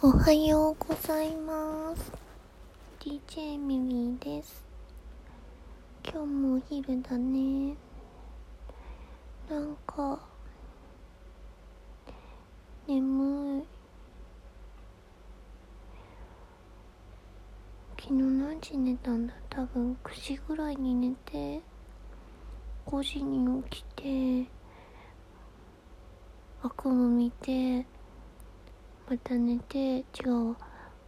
おはようございます。DJ ミミです。今日もお昼だね。なんか眠い。昨日何時寝たんだ？多分9時ぐらいに寝て5時に起きて悪夢見てまた寝て違う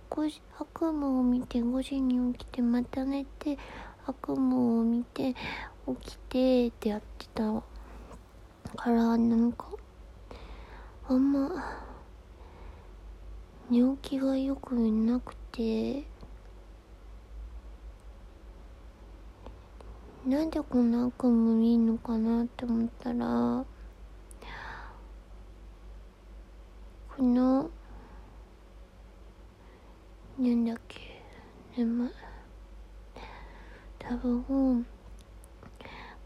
時悪夢を見て5時に起きてまた寝て悪夢を見て起きてってやってた。からなんかあんま寝起きがよくなくてなんでこんな悪夢見んのかなって思ったらこのなんだっけ眠い。多分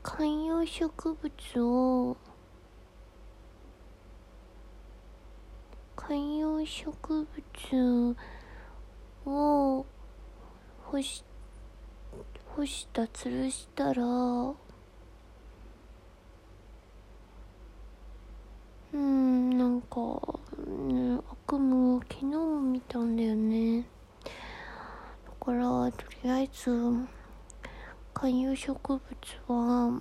観葉植物を観葉植物を干し干した吊るしたらうんなんか、ね、悪夢を昨日も見たんだよねだからとりあえず観葉植物は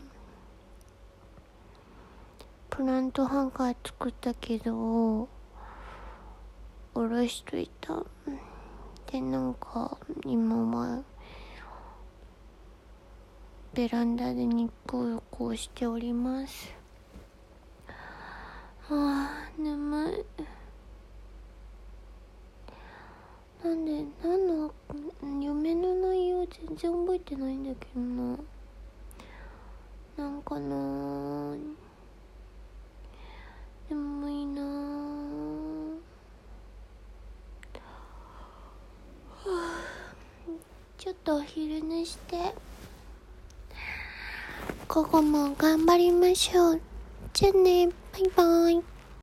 プラントハンガー作ったけどおろしといた。でなんか今はベランダで日光浴をしております。ああ眠い。なんで何の全然覚えてないんだけどな。なんかな眠いな ちょっとお昼寝して。午後も頑張りましょう。じゃあね。バイバイ。